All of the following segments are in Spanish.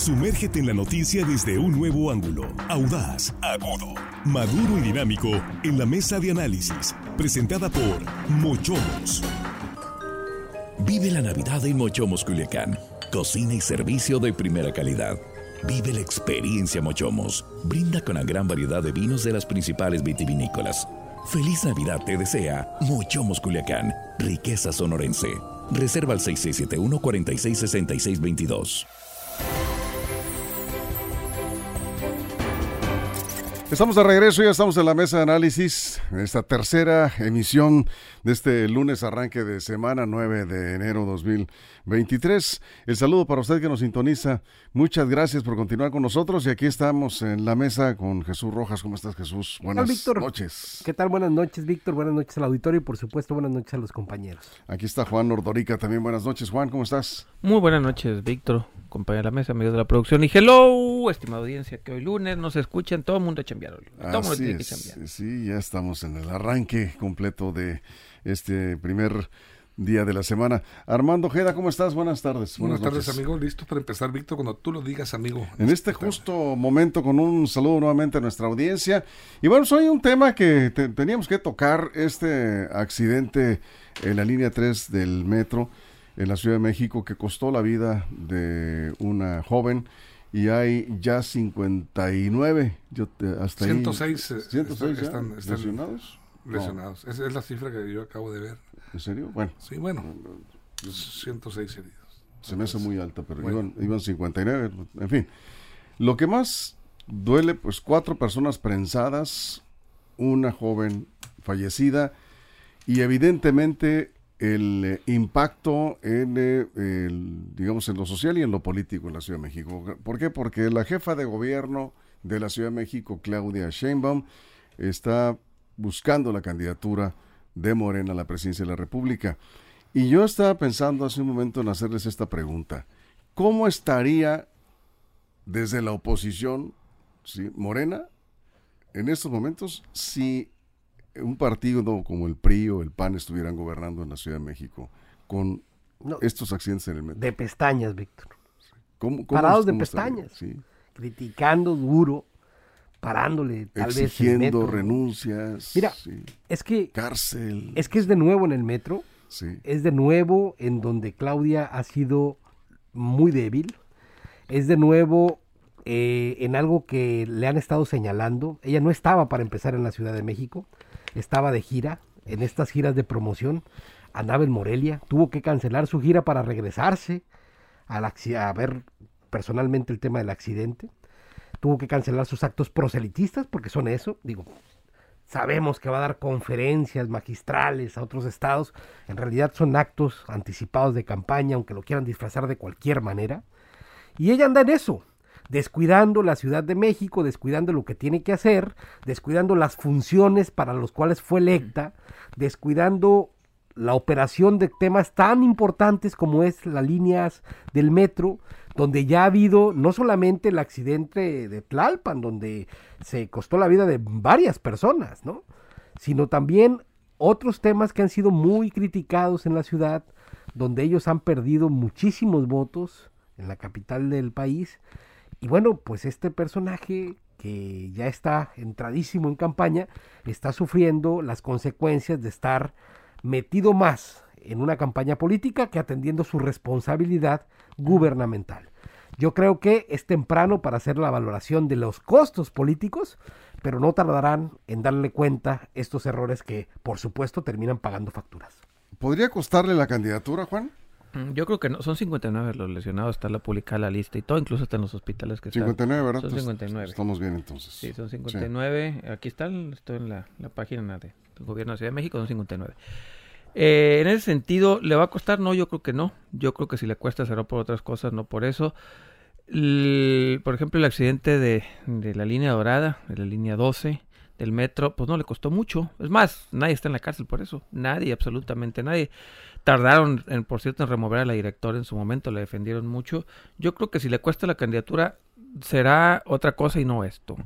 Sumérgete en la noticia desde un nuevo ángulo, audaz, agudo, maduro y dinámico en la mesa de análisis, presentada por Mochomos. Vive la Navidad en Mochomos Culiacán. Cocina y servicio de primera calidad. Vive la experiencia Mochomos. Brinda con la gran variedad de vinos de las principales vitivinícolas. Feliz Navidad te desea Mochomos Culiacán. Riqueza sonorense. Reserva al 6671 466622. Estamos de regreso, ya estamos en la mesa de análisis, en esta tercera emisión de este lunes arranque de semana 9 de enero 2023. El saludo para usted que nos sintoniza. Muchas gracias por continuar con nosotros y aquí estamos en la mesa con Jesús Rojas. ¿Cómo estás Jesús? Buenas noches. ¿Qué tal? Buenas noches Víctor, buenas noches al auditorio y por supuesto buenas noches a los compañeros. Aquí está Juan Ordorica también. Buenas noches Juan, ¿cómo estás? Muy buenas noches Víctor, compañero de la mesa, amigos de la producción y hello, estimada audiencia que hoy lunes nos escuchan, todo el mundo a chambear hoy. Todo mundo tiene que Sí, ya estamos en el arranque completo de este primer día de la semana. Armando Ojeda, ¿cómo estás? Buenas tardes. Buenas, tardes, amigo. Listo para empezar, Víctor, cuando tú lo digas, amigo. En este justo momento, con un saludo nuevamente a nuestra audiencia. Y bueno, soy un tema que teníamos que tocar, este accidente en la línea 3 del metro en la Ciudad de México que costó la vida de una joven y hay ya 59, yo hasta 106, ahí, 106 eh, están, lesionados. Lesionados. Esa es la cifra que yo acabo de ver. ¿En serio? Bueno. Sí, bueno. 106 heridos. Se me hace muy alta, pero iban, iban 59, en fin. Lo que más duele, pues cuatro personas prensadas, una joven fallecida y evidentemente el eh, impacto en, eh, el, digamos, en lo social y en lo político en la Ciudad de México. ¿Por qué? Porque la jefa de gobierno de la Ciudad de México, Claudia Sheinbaum, está buscando la candidatura de Morena a la presidencia de la República. Y yo estaba pensando hace un momento en hacerles esta pregunta. ¿Cómo estaría desde la oposición ¿sí? Morena en estos momentos si un partido como el PRI o el PAN estuvieran gobernando en la Ciudad de México con estos accidentes en el metro. De pestañas, Víctor. Parados de pestañas. Criticando duro, parándole tal vez. Exigiendo renuncias. Mira, es que. Cárcel. Es que es de nuevo en el metro. Sí. Es de nuevo en donde Claudia ha sido muy débil. Es de nuevo eh, en algo que le han estado señalando. Ella no estaba para empezar en la Ciudad de México estaba de gira, en estas giras de promoción, andaba en Morelia, tuvo que cancelar su gira para regresarse a, ver personalmente el tema del accidente, tuvo que cancelar sus actos proselitistas, porque son eso, digo, sabemos que va a dar conferencias magistrales a otros estados, en realidad son actos anticipados de campaña, aunque lo quieran disfrazar de cualquier manera, y ella anda en eso, descuidando la Ciudad de México, descuidando lo que tiene que hacer, descuidando las funciones para los cuales fue electa, descuidando la operación de temas tan importantes como es las líneas del metro, donde ya ha habido no solamente el accidente de Tlalpan, donde se costó la vida de varias personas, ¿no? sino también otros temas que han sido muy criticados en la ciudad, donde ellos han perdido muchísimos votos en la capital del país y bueno, pues este personaje que ya está entradísimo en campaña, está sufriendo las consecuencias de estar metido más en una campaña política que atendiendo su responsabilidad gubernamental. Yo creo que es temprano para hacer la valoración de los costos políticos, pero no tardarán en darle cuenta estos errores que, por supuesto, terminan pagando facturas. ¿Podría costarle la candidatura, Juan? Mm, yo creo que no, son 59 los lesionados, está la publicada la lista y todo, incluso hasta en los hospitales que 59, ¿verdad? Son 59. Estamos bien entonces. Sí, son 59. Aquí está, estoy en la, página del gobierno de Ciudad de México, son 59. Eh, en ese sentido, ¿le va a costar? No, yo creo que no. Yo creo que si le cuesta será por otras cosas, no por eso. Por ejemplo, el accidente de, de la línea dorada, de la línea 12 del metro, pues no le costó mucho. Es más, nadie está en la cárcel por eso. Nadie, absolutamente nadie. Tardaron, en, por cierto, en remover a la directora en su momento, la defendieron mucho. Yo creo que si le cuesta la candidatura será otra cosa y no esto.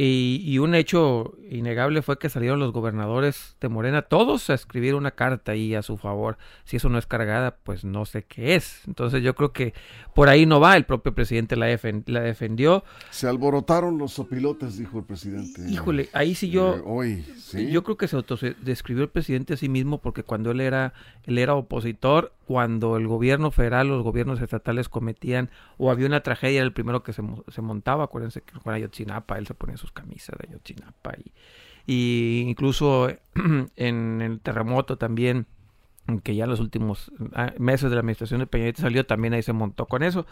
Y, y, un hecho innegable fue que salieron los gobernadores de Morena, todos a escribir una carta ahí a su favor. Si eso no es cargada, pues no sé qué es. Entonces yo creo que por ahí no va. El propio presidente la, defen la defendió. Se alborotaron los sopilotes, dijo el presidente. Híjole, ahí sí yo... Eh, hoy, ¿sí? Yo creo que se autodescribió el presidente a sí mismo porque cuando él era, él era opositor, cuando el gobierno federal, los gobiernos estatales cometían o había una tragedia, era el primero que se, se montaba. Acuérdense que con Ayotzinapa, él se ponía sus camisas de Ayotzinapa y, y incluso en el terremoto también que ya en los últimos ah, meses de la administración de Peña salió, también ahí se montó con eso.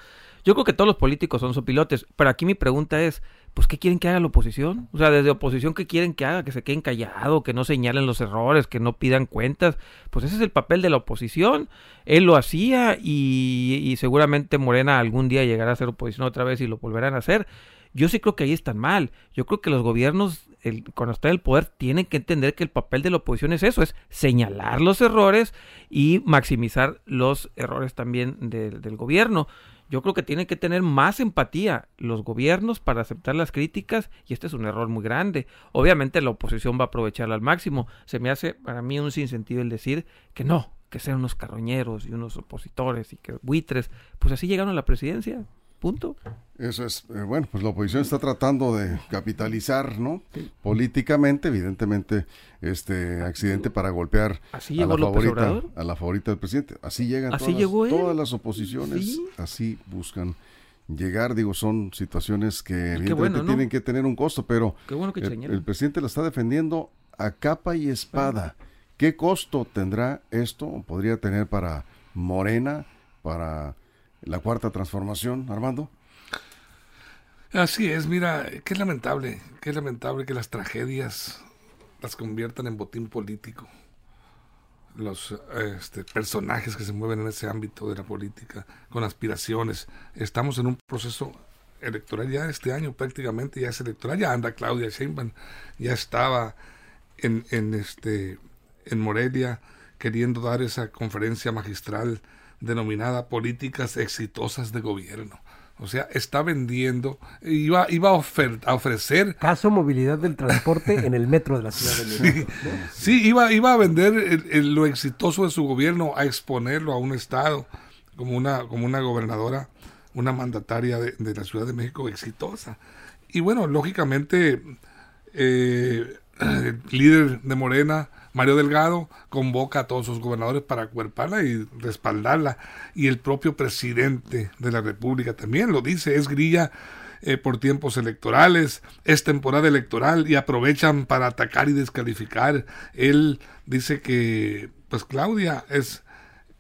Yo creo que todos los políticos son sopilotes, pero aquí mi pregunta es, pues, ¿qué quieren que haga la oposición? O sea, desde oposición, ¿qué quieren que haga? Que se queden callados, que no señalen los errores, que no pidan cuentas. Pues ese es el papel de la oposición. Él lo hacía y, y seguramente Morena algún día llegará a ser oposición otra vez y lo volverán a hacer. Yo sí creo que ahí están mal. Yo creo que los gobiernos, el, cuando están en el poder, tienen que entender que el papel de la oposición es eso, es señalar los errores y maximizar los errores también de, del gobierno. Yo creo que tienen que tener más empatía los gobiernos para aceptar las críticas y este es un error muy grande. Obviamente la oposición va a aprovecharla al máximo. Se me hace para mí un sinsentido el decir que no, que sean unos carroñeros y unos opositores y que buitres. Pues así llegaron a la presidencia. Punto. Eso es, eh, bueno, pues la oposición está tratando de capitalizar, ¿no? Sí. Políticamente, evidentemente, este accidente para golpear así a la favorita, a la favorita del presidente. Así llegan Así todas, llegó todas las oposiciones, Sí. así buscan llegar, digo, son situaciones que evidentemente bueno, ¿no? tienen que tener un costo, pero Qué bueno que el, señalan. el presidente la está defendiendo a capa y espada. ¿Qué costo tendrá esto? ¿Podría tener para Morena, para la cuarta transformación, Armando? Así es, mira, qué lamentable, qué lamentable que las tragedias las conviertan en botín político. Los este, personajes que se mueven en ese ámbito de la política, con aspiraciones. Estamos en un proceso electoral ya este año prácticamente, ya es electoral, ya anda Claudia Sheinbaum, ya estaba en, en, este, en Morelia queriendo dar esa conferencia magistral denominada Políticas Exitosas de Gobierno. O sea, está vendiendo, iba, iba a, ofer- a ofrecer Caso movilidad del transporte en el metro de la Ciudad de México. ¿no? Sí, iba, iba a vender el- el- lo exitoso de su gobierno, a exponerlo a un Estado como una, como una gobernadora, una mandataria de, de la Ciudad de México exitosa. Y bueno, lógicamente, eh, el líder de Morena, Mario Delgado, convoca a todos sus gobernadores para acuerparla y respaldarla. Y el propio presidente de la República también lo dice, es grilla eh, por tiempos electorales, es temporada electoral y aprovechan para atacar y descalificar. Él dice que, pues Claudia es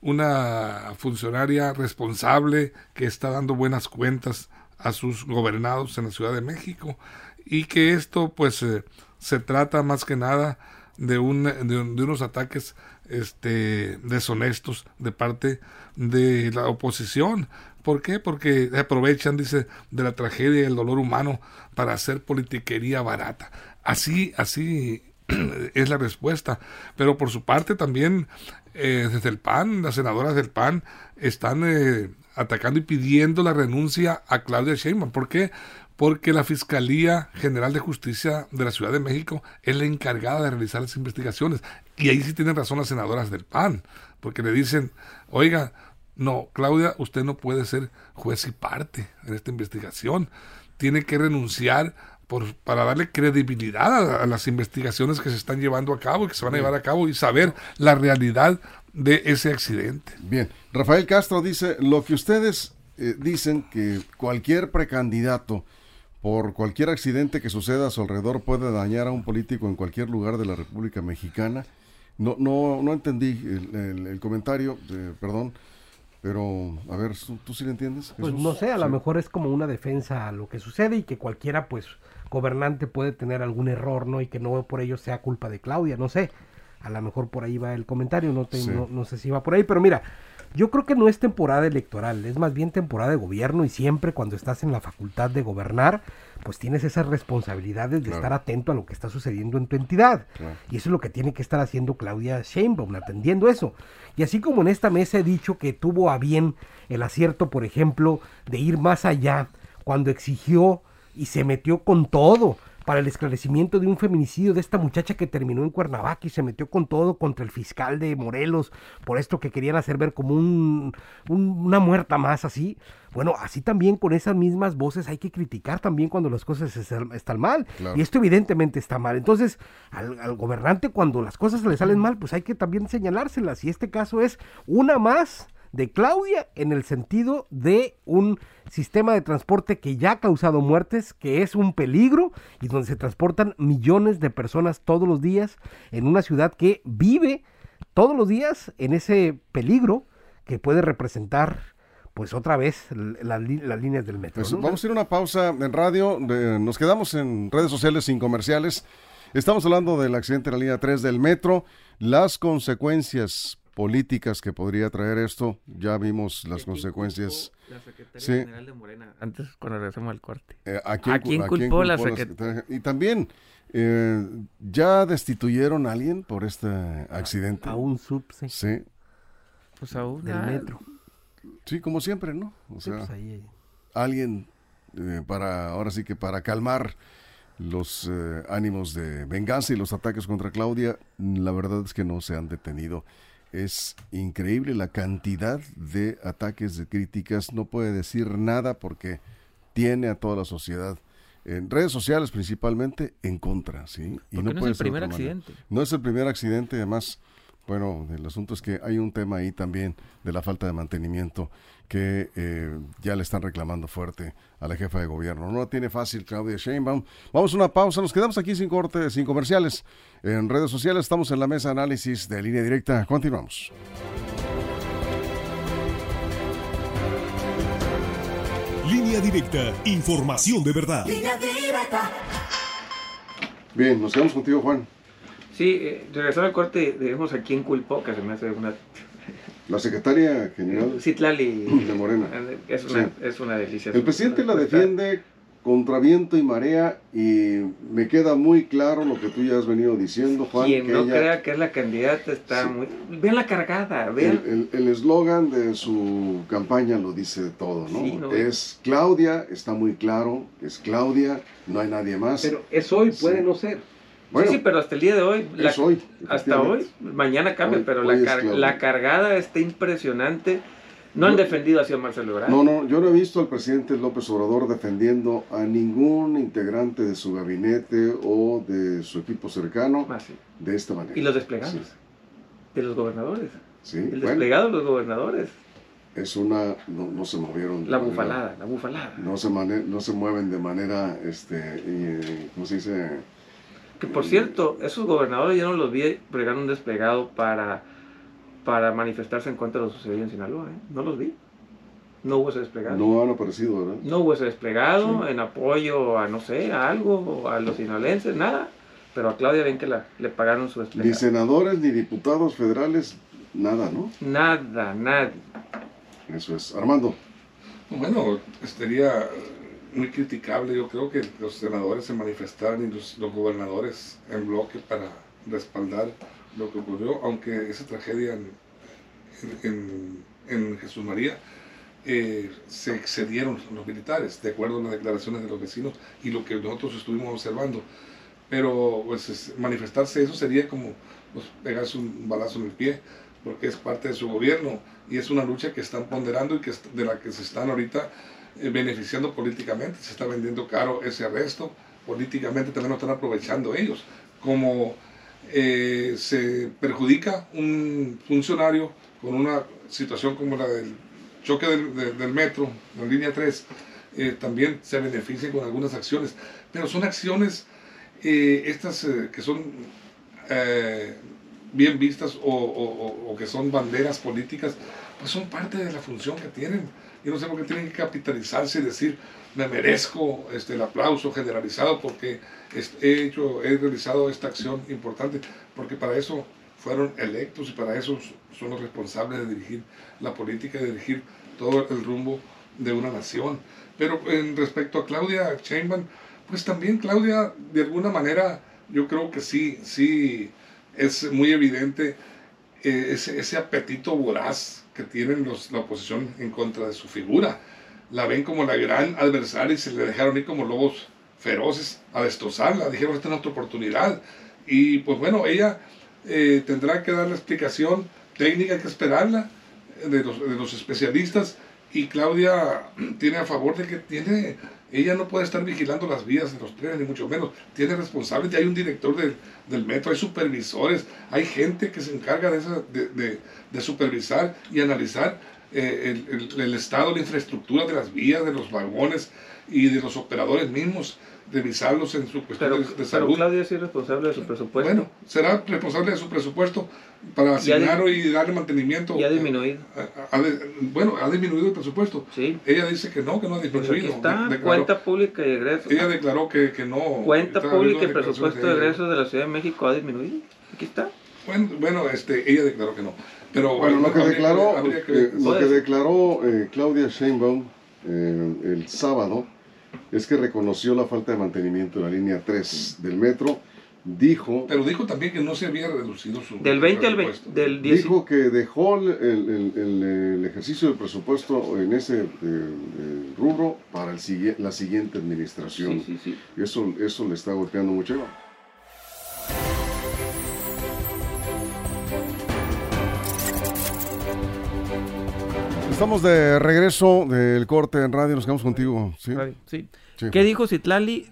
una funcionaria responsable que está dando buenas cuentas a sus gobernados en la Ciudad de México y que esto pues eh, se trata más que nada de, un, de, un- de unos ataques este, deshonestos de parte de la oposición. ¿Por qué? Porque aprovechan, dice, de la tragedia y el dolor humano para hacer politiquería barata. Así, así es la respuesta. Pero por su parte también eh, desde el PAN, las senadoras del PAN están eh, atacando y pidiendo la renuncia a Claudia Sheinbaum. ¿Por qué? Porque la Fiscalía General de Justicia de la Ciudad de México es la encargada de realizar las investigaciones. Y ahí sí tienen razón las senadoras del PAN, porque le dicen, oiga, no, Claudia, usted no puede ser juez y parte en esta investigación. Tiene que renunciar por, para darle credibilidad a, a las investigaciones que se están llevando a cabo y que se van a llevar a cabo y saber la realidad de ese accidente. Bien, Rafael Castro dice, lo que ustedes eh, dicen que cualquier precandidato por cualquier accidente que suceda a su alrededor puede dañar a un político en cualquier lugar de la República Mexicana. No, no, no entendí el, el- el comentario, eh, perdón, pero a ver, ¿tú, tú sí le entiendes? Pues no sé, a lo mejor es como una defensa a lo que sucede y que cualquiera, pues, gobernante puede tener algún error, ¿no? Y que no por ello sea culpa de Claudia, no sé. A lo mejor por ahí va el comentario, no, te- Sí. no, no sé si va por ahí, pero mira, yo creo que no es temporada electoral, es más bien temporada de gobierno y siempre cuando estás en la facultad de gobernar, pues tienes esas responsabilidades de Claro. estar atento a lo que está sucediendo en tu entidad. Claro. Y eso es lo que tiene que estar haciendo Claudia Sheinbaum, atendiendo eso. Y así como en esta mesa he dicho que tuvo a bien el acierto, por ejemplo, de ir más allá cuando exigió y se metió con todo para el esclarecimiento de un feminicidio de esta muchacha que terminó en Cuernavaca y se metió con todo contra el fiscal de Morelos por esto que querían hacer ver como un, una muerta más así. Bueno, así también con esas mismas voces hay que criticar también cuando las cosas están mal. Y esto evidentemente está mal. Entonces, al, al, gobernante cuando las cosas le salen mal, pues hay que también señalárselas. Y este caso es una más de Claudia en el sentido de un sistema de transporte que ya ha causado muertes, que es un peligro y donde se transportan millones de personas todos los días en una ciudad que vive todos los días en ese peligro que puede representar pues otra vez las líneas del metro. Pues vamos a ir a una pausa en radio, nos quedamos en redes sociales sin comerciales. Estamos hablando del accidente de la línea 3 del metro, las consecuencias políticas que podría traer esto. Ya vimos las consecuencias. La Secretaría General de Morena, antes cuando regresamos al corte. Eh, ¿A quién, culpó, la Secretaría? Y también, eh, ¿ya destituyeron a alguien por este accidente? A, un subse. Sí. Pues a un del metro. Sí, como siempre, ¿no? O sea, pues alguien eh, para, ahora sí que para calmar los ánimos de venganza y los ataques contra Claudia, la verdad es que no se han detenido. Es increíble la cantidad de ataques, de críticas. No puede decir nada porque tiene a toda la sociedad en redes sociales principalmente en contra, ¿sí? Y no, es el primer accidente. No es el primer accidente, además, bueno, el asunto es que hay un tema ahí también de la falta de mantenimiento que eh, ya le están reclamando fuerte a la jefa de gobierno. No la tiene fácil Claudia Sheinbaum. Vamos a una pausa, nos quedamos aquí sin corte, sin comerciales. En redes sociales estamos en la mesa de análisis de línea directa. Continuamos. Línea directa, información de verdad. Bien, nos quedamos contigo, Juan. Sí, eh, regresando al corte, debemos a quién culpó, que se me hace una la secretaria general Citlali de Morena. Es una, es una delicia. El presidente la defiende contra viento y marea y me queda muy claro lo que tú ya has venido diciendo, Juan. Quien no crea que es la candidata está muy... Vean la cargada, vean. El eslogan de su campaña lo dice todo, ¿no? es Claudia, está muy claro, es Claudia, no hay nadie más. Pero es hoy, puede no ser sí, sí, pero hasta el día de hoy, hoy hasta hoy, mañana cambia, pero la, la, cargada está impresionante. No han defendido a Marcelo Ebrard. No, no, yo no he visto al presidente López Obrador defendiendo a ningún integrante de su gabinete o de su equipo cercano ah, de esta manera. ¿Y los desplegados? De los gobernadores. Sí, el desplegado de los gobernadores. Es una, no, se movieron. la bufalada, la bufalada. No se, no se mueven de manera, este, y, ¿cómo se dice? Que por cierto, esos gobernadores yo no los vi pregar un desplegado para, para manifestarse en contra de lo sucedido en Sinaloa. ¿eh? No los vi. No hubo ese desplegado. No han aparecido, ¿verdad? No hubo ese desplegado en apoyo a, no sé, a algo, a los sinaloenses, nada. Pero a Claudia ven que la, le pagaron su desplegado. Ni senadores, ni diputados federales, nada, ¿no? Nada, nada. Eso es. Armando. Bueno, estaría muy criticable. Yo creo que los senadores se manifestaron y los, gobernadores en bloque para respaldar lo que ocurrió, aunque esa tragedia en, en, Jesús María eh, se excedieron los militares, de acuerdo a las declaraciones de los vecinos y lo que nosotros estuvimos observando. Pero pues, manifestarse eso sería como pues, pegarse un balazo en el pie, porque es parte de su gobierno y es una lucha que están ponderando y que de la que se están ahorita beneficiando políticamente, se está vendiendo caro ese arresto, políticamente también lo están aprovechando ellos. Como eh, se perjudica un funcionario con una situación como la del choque del, metro, la línea 3, eh, también se benefician con algunas acciones, pero son acciones estas que son bien vistas o, o que son banderas políticas, pues son parte de la función que tienen y no sé por qué tienen que capitalizarse y decir, me merezco este, el aplauso generalizado porque he hecho, he realizado esta acción importante, porque para eso fueron electos y para eso son los responsables de dirigir la política, de dirigir todo el rumbo de una nación. Pero en respecto a Claudia Sheinbaum, pues también Claudia, de alguna manera, yo creo que sí, sí, es muy evidente ese, ese apetito voraz que tienen los, la oposición en contra de su figura. La ven como la gran adversaria y se le dejaron ir como lobos feroces a destrozarla. Dijeron, esta es nuestra oportunidad. Y pues bueno, ella eh, tendrá que dar la explicación técnica, que esperarla de los, de los especialistas. Y Claudia tiene a favor de que tiene ella no puede estar vigilando las vías de los trenes, ni mucho menos. Tiene responsables, hay un director del metro, hay supervisores, hay gente que se encarga de, esa, de, de, supervisar y analizar eh, el, el, estado, la infraestructura de las vías, de los vagones y de los operadores mismos revisarlos en su cuestión de, salud. Pero Claudia es responsable de su presupuesto. Bueno, será responsable de su presupuesto para asignar y darle mantenimiento. ¿Y ha disminuido? bueno, ha disminuido el presupuesto. Sí. Ella dice que no, que no ha pues disminuido. está, cuenta pública y egresos. Ella declaró que, que no. Cuenta pública y presupuesto de egresos de la Ciudad de México ha disminuido. Aquí está. Bueno, bueno este, ella declaró que no. Pero bueno, lo que declaró, eh, lo que declaró eh, Claudia Sheinbaum eh, el sábado es que reconoció la falta de mantenimiento en la línea 3 del metro. Dijo. Pero dijo también que no se había reducido su. Del 20 al 20. Del Dijo que dejó el, el, el, ejercicio del presupuesto en ese eh, eh, rubro para el, la siguiente administración. Sí, sí, sí. Eso, eso le está golpeando mucho. Estamos de regreso del corte en radio, nos quedamos contigo. Sí. sí. ¿Qué dijo Citlali?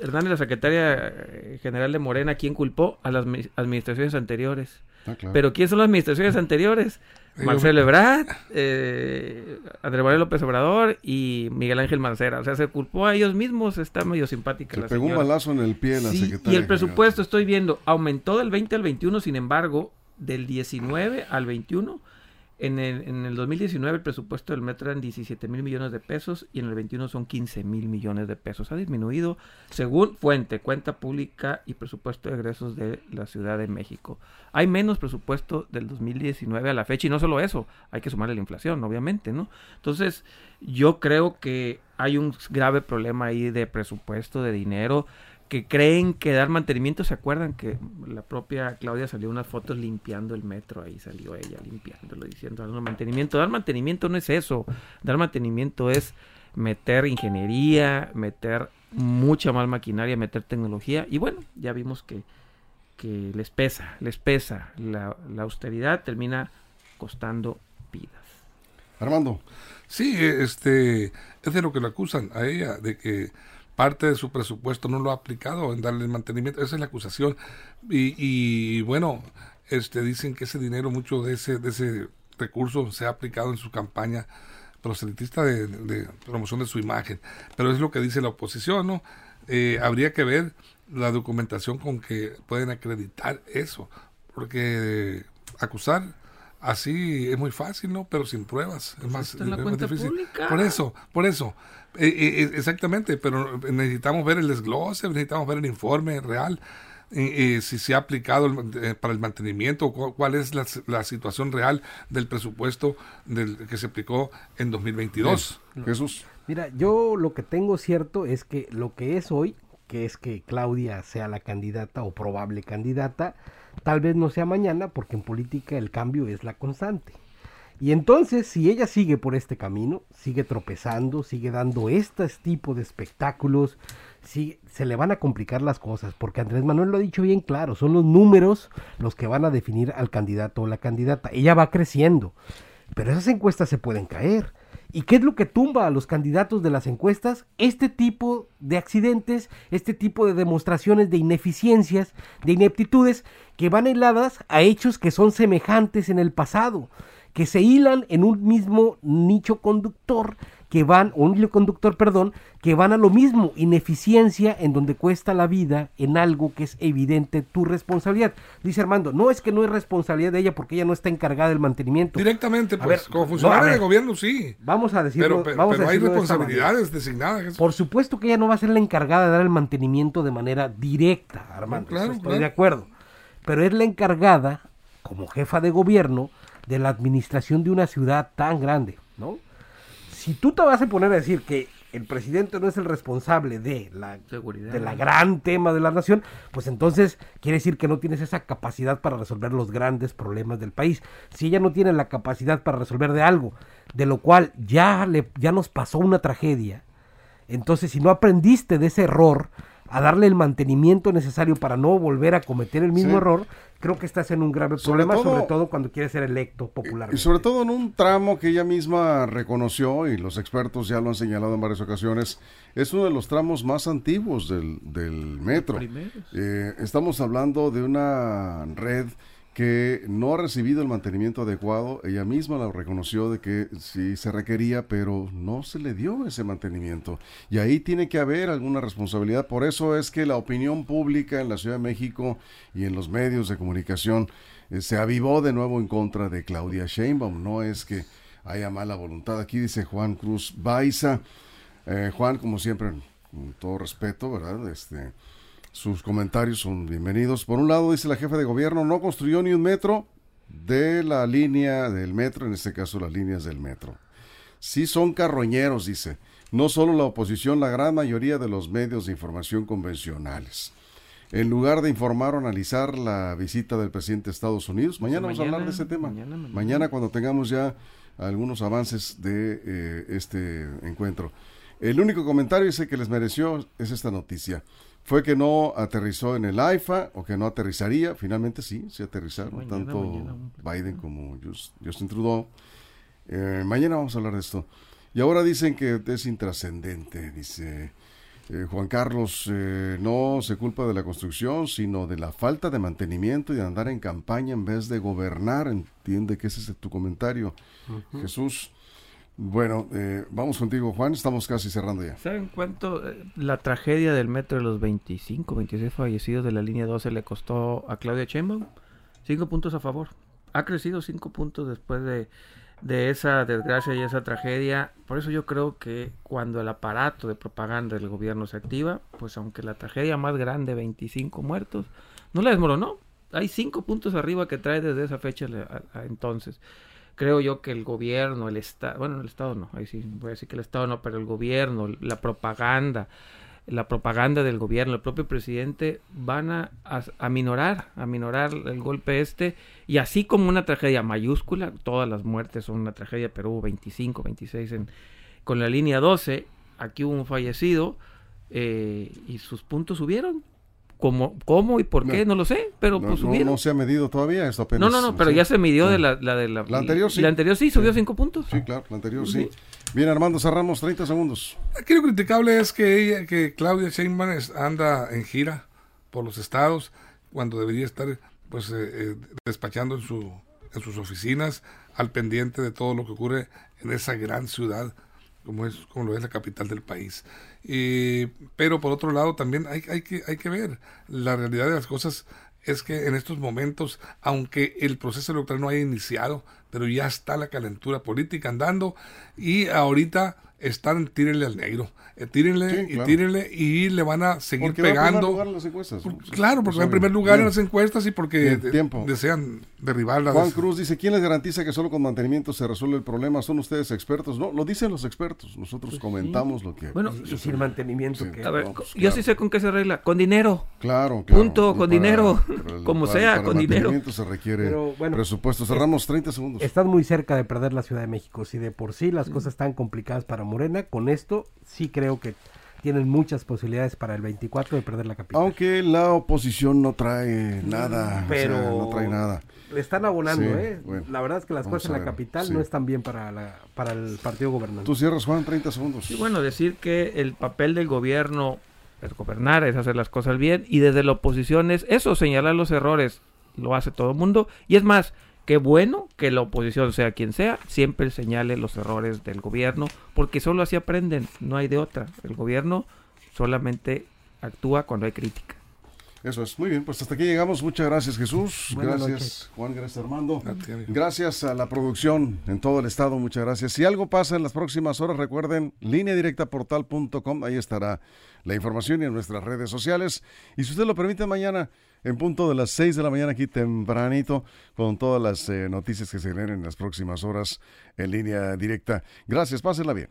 Hernández, la secretaria eh, general de Morena, ¿quién culpó? A las administraciones anteriores. Ah, Pero ¿quién son las administraciones anteriores? Marcelo Ebrard, eh, Andrés Manuel López Obrador y Miguel Ángel Mancera. O sea, se culpó a ellos mismos, está medio simpática. Se pegó un balazo en el pie la secretaria. Y el presupuesto, estoy viendo, aumentó del 20 al 21, sin embargo, del 19 al 21 en el, en el 2019 el presupuesto del metro eran 17 mil millones de pesos y en el 21 son 15 mil millones de pesos. Ha disminuido según fuente, cuenta pública y presupuesto de egresos de la Ciudad de México. Hay menos presupuesto del 2019 a la fecha y no solo eso, hay que sumarle la inflación, obviamente, ¿no? Entonces, yo creo que hay un grave problema ahí de presupuesto, de dinero que creen que dar mantenimiento, ¿se acuerdan que la propia Claudia salió unas fotos limpiando el metro? Ahí salió ella limpiándolo, diciendo dando mantenimiento. Dar mantenimiento no es eso. Dar mantenimiento es meter ingeniería, meter mucha más maquinaria, meter tecnología. Y bueno, ya vimos que, que les pesa, les pesa. La, la austeridad termina costando vidas. Armando. Sí, este, es de lo que lo acusan a ella, de que parte de su presupuesto no lo ha aplicado en darle mantenimiento. Esa es la acusación. Y, bueno, este, dicen que ese dinero, mucho de ese, de ese recurso se ha aplicado en su campaña proselitista de, promoción de su imagen. Pero es lo que dice la oposición, ¿no? Eh, habría que ver la documentación con que pueden acreditar eso, porque acusar así es muy fácil, ¿no? Pero sin pruebas es más, difícil. Por eso, por eso. Eh, eh, exactamente, pero necesitamos ver el desglose, necesitamos ver el informe real. si se ha aplicado eh, para el mantenimiento, cuál es la, situación real del presupuesto del, que se aplicó en 2022. Jesús. Mira, yo lo que tengo cierto es que lo que es hoy, que es que Claudia sea la candidata o probable candidata, tal vez no sea mañana, porque en política el cambio es la constante. Y entonces, si ella sigue por este camino, sigue tropezando, sigue dando este tipo de espectáculos, se le van a complicar las cosas, porque Andrés Manuel lo ha dicho bien claro, son los números los que van a definir al candidato o la candidata. Ella va creciendo, pero esas encuestas se pueden caer. ¿Y qué es lo que tumba a los candidatos de las encuestas? Este tipo de accidentes, este tipo de demostraciones de ineficiencias, de ineptitudes, que van heladas a hechos que son semejantes en el pasado que se hilan en un mismo nicho conductor que van, o un hilo conductor, perdón, que van a lo mismo, ineficiencia en donde cuesta la vida en algo que es evidente tu responsabilidad. Dice Armando, no es que no es responsabilidad de ella porque ella no está encargada del mantenimiento. Directamente, pues, como funcionaria de gobierno, sí. Vamos a decirlo. Pero, vamos hay responsabilidades designadas. Por supuesto que ella no va a ser la encargada de dar el mantenimiento de manera directa, Armando. claro, estoy de acuerdo. Pero es la encargada, como jefa de gobierno, de la administración de una ciudad tan grande, ¿no? Si tú te vas a poner a decir que el presidente no es el responsable de la seguridad de la gran tema de la nación, pues entonces quiere decir que no tienes esa capacidad para resolver los grandes problemas del país. Si ella no tiene la capacidad para resolver de algo, de lo cual ya le ya nos pasó una tragedia, Entonces, si no aprendiste de ese error, a darle el mantenimiento necesario para no volver a cometer el mismo Sí. error, creo que estás en un grave Sobre problema, todo- sobre todo cuando quieres ser electo popularmente. Y sobre todo en un tramo que ella misma reconoció y los expertos ya lo han señalado en varias ocasiones, es uno de los tramos más antiguos del, del metro. Eh, estamos hablando de una red que no ha recibido el mantenimiento adecuado. Ella misma lo reconoció de que sí se requería, pero no se le dio ese mantenimiento. Y ahí tiene que haber alguna responsabilidad. Por eso es que la opinión pública en la Ciudad de México y en los medios de comunicación eh, se avivó de nuevo en contra de Claudia Sheinbaum. No es que haya mala voluntad. Aquí dice Juan Cruz Baiza. Eh, Juan, como siempre, con todo respeto, ¿verdad? Este, sus comentarios son bienvenidos. Por un lado, dice la jefa de gobierno, no construyó ni un metro de la línea del metro, en este caso las líneas del metro. Sí son carroñeros, dice. No solo la oposición, la gran mayoría de los medios de información convencionales. En lugar de informar o analizar la visita del presidente de Estados Unidos, mañana vamos a hablar de ese tema. mañana, mañana. Mañana cuando tengamos ya algunos avances de eh, este encuentro. El único comentario ese que les mereció es esta noticia. Fue que no aterrizó en el AIFA o que no aterrizaría. Finalmente sí, sí aterrizaron. Mañana, tanto mañana, Biden como Just- Justin Trudeau. Eh, mañana vamos a hablar de esto. Y ahora dicen que es intrascendente, dice eh, Juan Carlos, eh, no se culpa de la construcción, sino de la falta de mantenimiento y de andar en campaña en vez de gobernar. Entiende que ese es tu comentario, Jesús. Bueno, eh, vamos contigo, Juan, estamos casi cerrando ya. ¿Saben cuánto eh, la tragedia del metro de los 25, 26 fallecidos de la línea 12 le costó a Claudia Sheinbaum? Cinco puntos a favor. Ha crecido cinco puntos después de, de esa desgracia y esa tragedia. Por eso yo creo que cuando el aparato de propaganda del gobierno se activa, pues aunque la tragedia más grande, 25 muertos, no la desmoronó. Hay cinco puntos arriba que trae desde esa fecha a entonces creo yo que el gobierno, el Estado, bueno, el Estado no, ahí sí voy a decir que el Estado no, pero el gobierno, la propaganda, la propaganda del gobierno, el propio presidente van a, a, a minorar, el golpe este, y así como una tragedia mayúscula, todas las muertes son una tragedia, pero hubo 25, 26 en, con la línea 12, aquí hubo un fallecido, eh, y sus puntos subieron. ¿Cómo, cómo y por qué? No lo sé, pero no, pues no- subieron. no se ha medido todavía esto apenas. No, no, no, pero sí. ya se midió de Sí. la, la de la, La anterior sí. La anterior sí, subió cinco puntos. Sí, claro, la anterior sí. Sí. Bien, Armando, cerramos 30 segundos. Aquí lo criticable es que ella, que Claudia Sheinbaum es- anda en gira por los estados cuando debería estar pues eh, eh, despachando en su en sus oficinas al pendiente de todo lo que ocurre en esa gran ciudad como es como lo es la capital del país. Y, pero por otro lado también hay, hay que hay que ver la realidad de las cosas es que en estos momentos, aunque el proceso electoral no haya iniciado, pero ya está la calentura política andando y ahorita están tírenle al negro, eh, tírenle Sí, y claro. tírenle y le van a seguir Porque va primer pegando. lugar en las encuestas. Por- claro, porque va en primer lugar en las encuestas y porque de- desean derribarla. Juan Cruz dice, ¿quién les garantiza que solo con mantenimiento se resuelve el problema? ¿Son ustedes expertos? No, lo dicen los expertos. Nosotros comentamos lo que... Bueno, Y sin mantenimiento Sí. que... A ver, No, pues, yo claro. sí sé con qué se arregla. Con dinero. Claro, claro. Punto, Y con dinero. el- Como para- sea, para con dinero. mantenimiento se requiere Pero, bueno, presupuesto. Cerramos 30 segundos. Están muy cerca de perder la Ciudad de México. Si de por sí las cosas están complicadas para Morena, con esto sí creo que tienen muchas posibilidades para el 24 de perder la capital. Aunque la oposición no trae nada. Pero- o sea, no trae nada. Le están abonando, Sí, ¿eh? bueno, la verdad es que las cosas en la capital sí. no están bien para, la, para el partido gobernante. Tú cierras, Juan, 30 segundos. Y bueno, decir que el papel del gobierno es gobernar, es hacer las cosas bien, y desde la oposición es eso, señalar los errores, lo hace todo el mundo, y es más, qué bueno que la oposición, sea quien sea, siempre señale los errores del gobierno, porque solo así aprenden, no hay de otra. El gobierno solamente actúa cuando hay crítica. Eso es, muy bien, pues hasta aquí llegamos. Muchas gracias Jesús, Buenas gracias noches. Juan, gracias Armando. Gracias a la producción en todo el estado, muchas gracias. Si algo pasa en las próximas horas, recuerden, lineadirectaportal.com, ahí estará la información y en nuestras redes sociales. Y si usted lo permite, mañana en punto de las 6 de la mañana aquí tempranito con todas las eh, noticias que se generen en las próximas horas en línea directa. Gracias, pásenla bien.